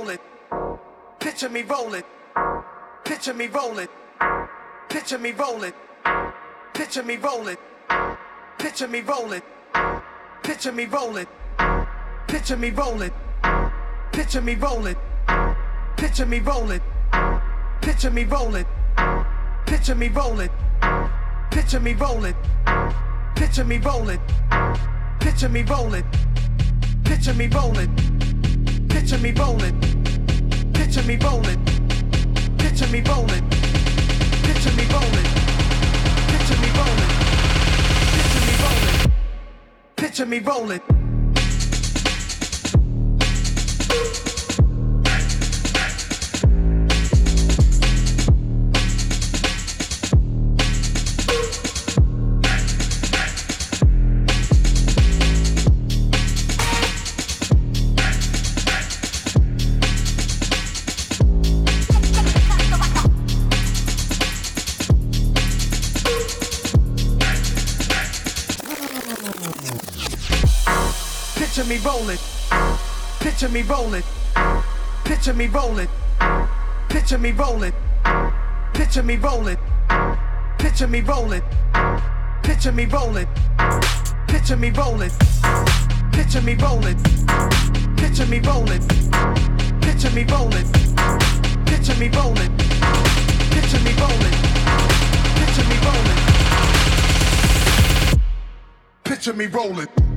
rolling. Picture me rolling. Picture me rolling. Picture me rolling. Picture me rolling. Picture me rolling. Picture me rolling. Picture me rolling. Picture me rolling. Picture me rolling. Picture me rolling. Picture me rolling. Picture me rolling. Picture me rolling. Picture me rolling. Picture me rolling. Picture me rolling. Picture me rolling. Picture me rolling. Picture me rolling. Picture me rolling. Picture me rolling. Picture me rolling. Picture me rolling. Picture me rolling. Picture me rolling. Picture me rolling. Picture me rolling. Picture me rolling. Picture me rolling. Picture me rolling. Picture me rolling. Picture me rolling. Picture me rolling. Picture me rolling. Picture me rolling. Picture me rolling. Picture me rolling.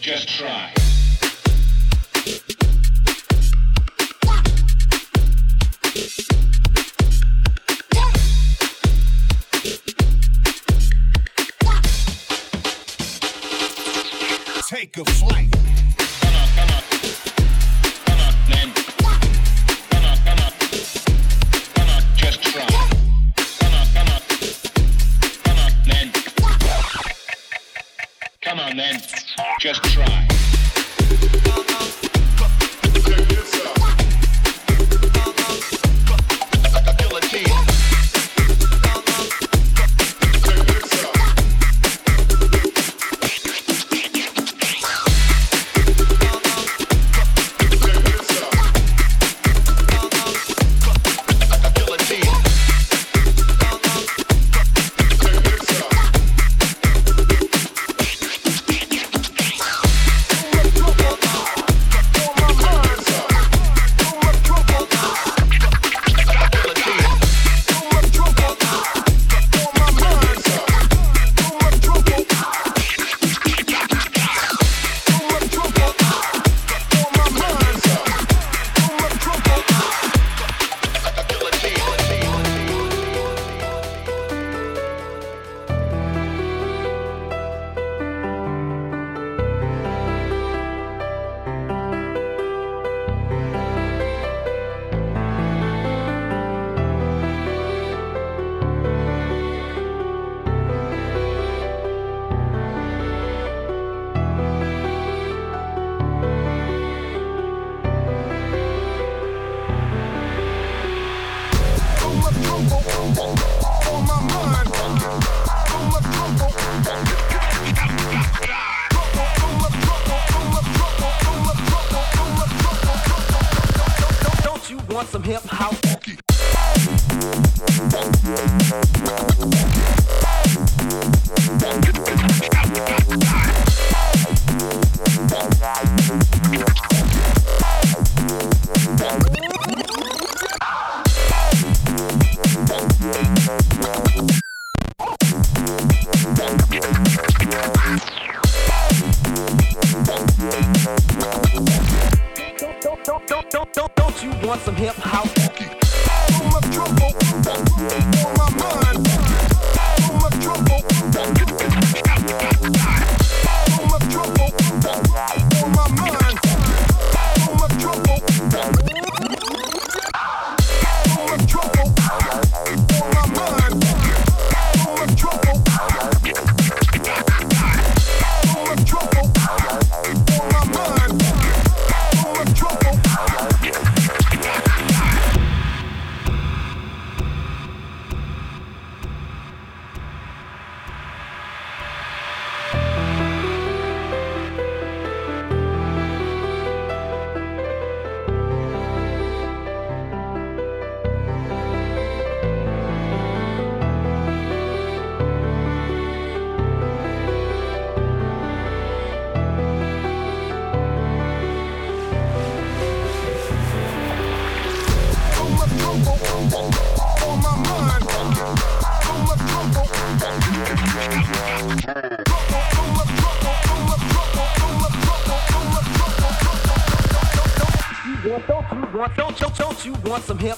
Just try. Take a flight. You want some hip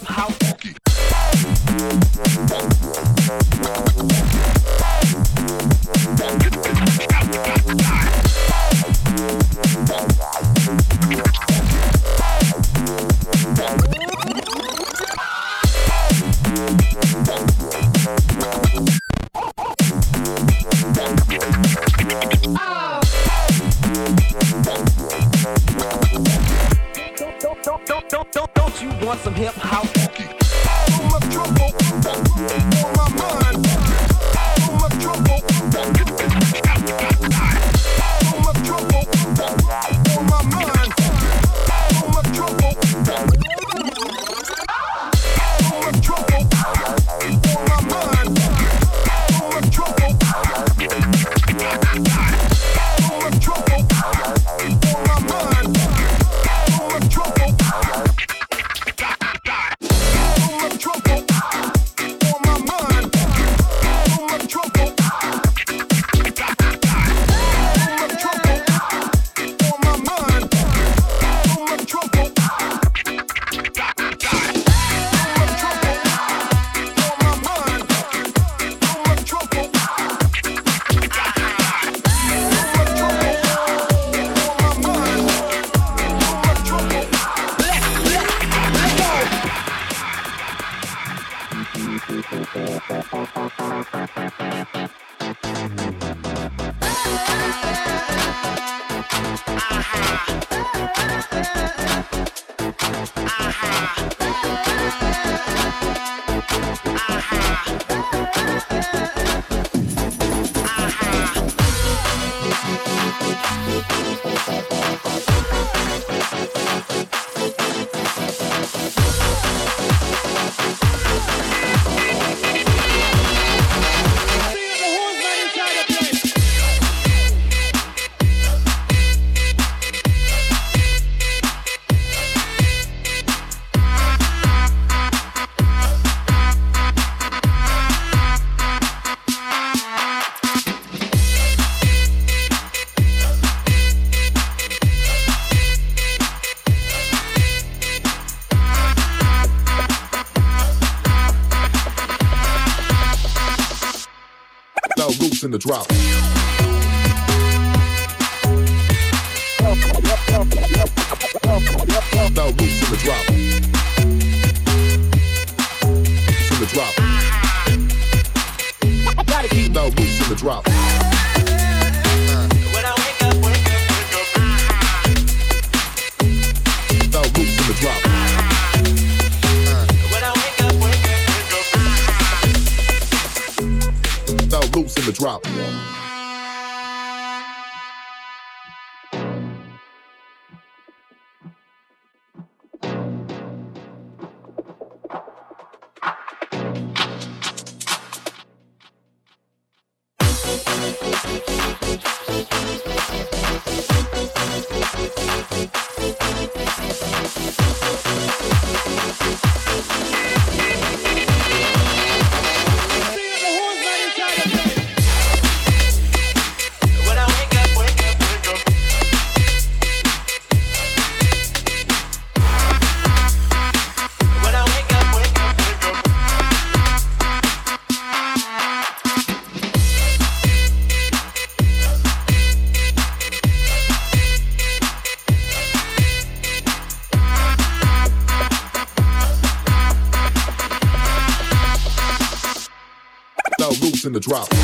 in the drop. Drop. Drop.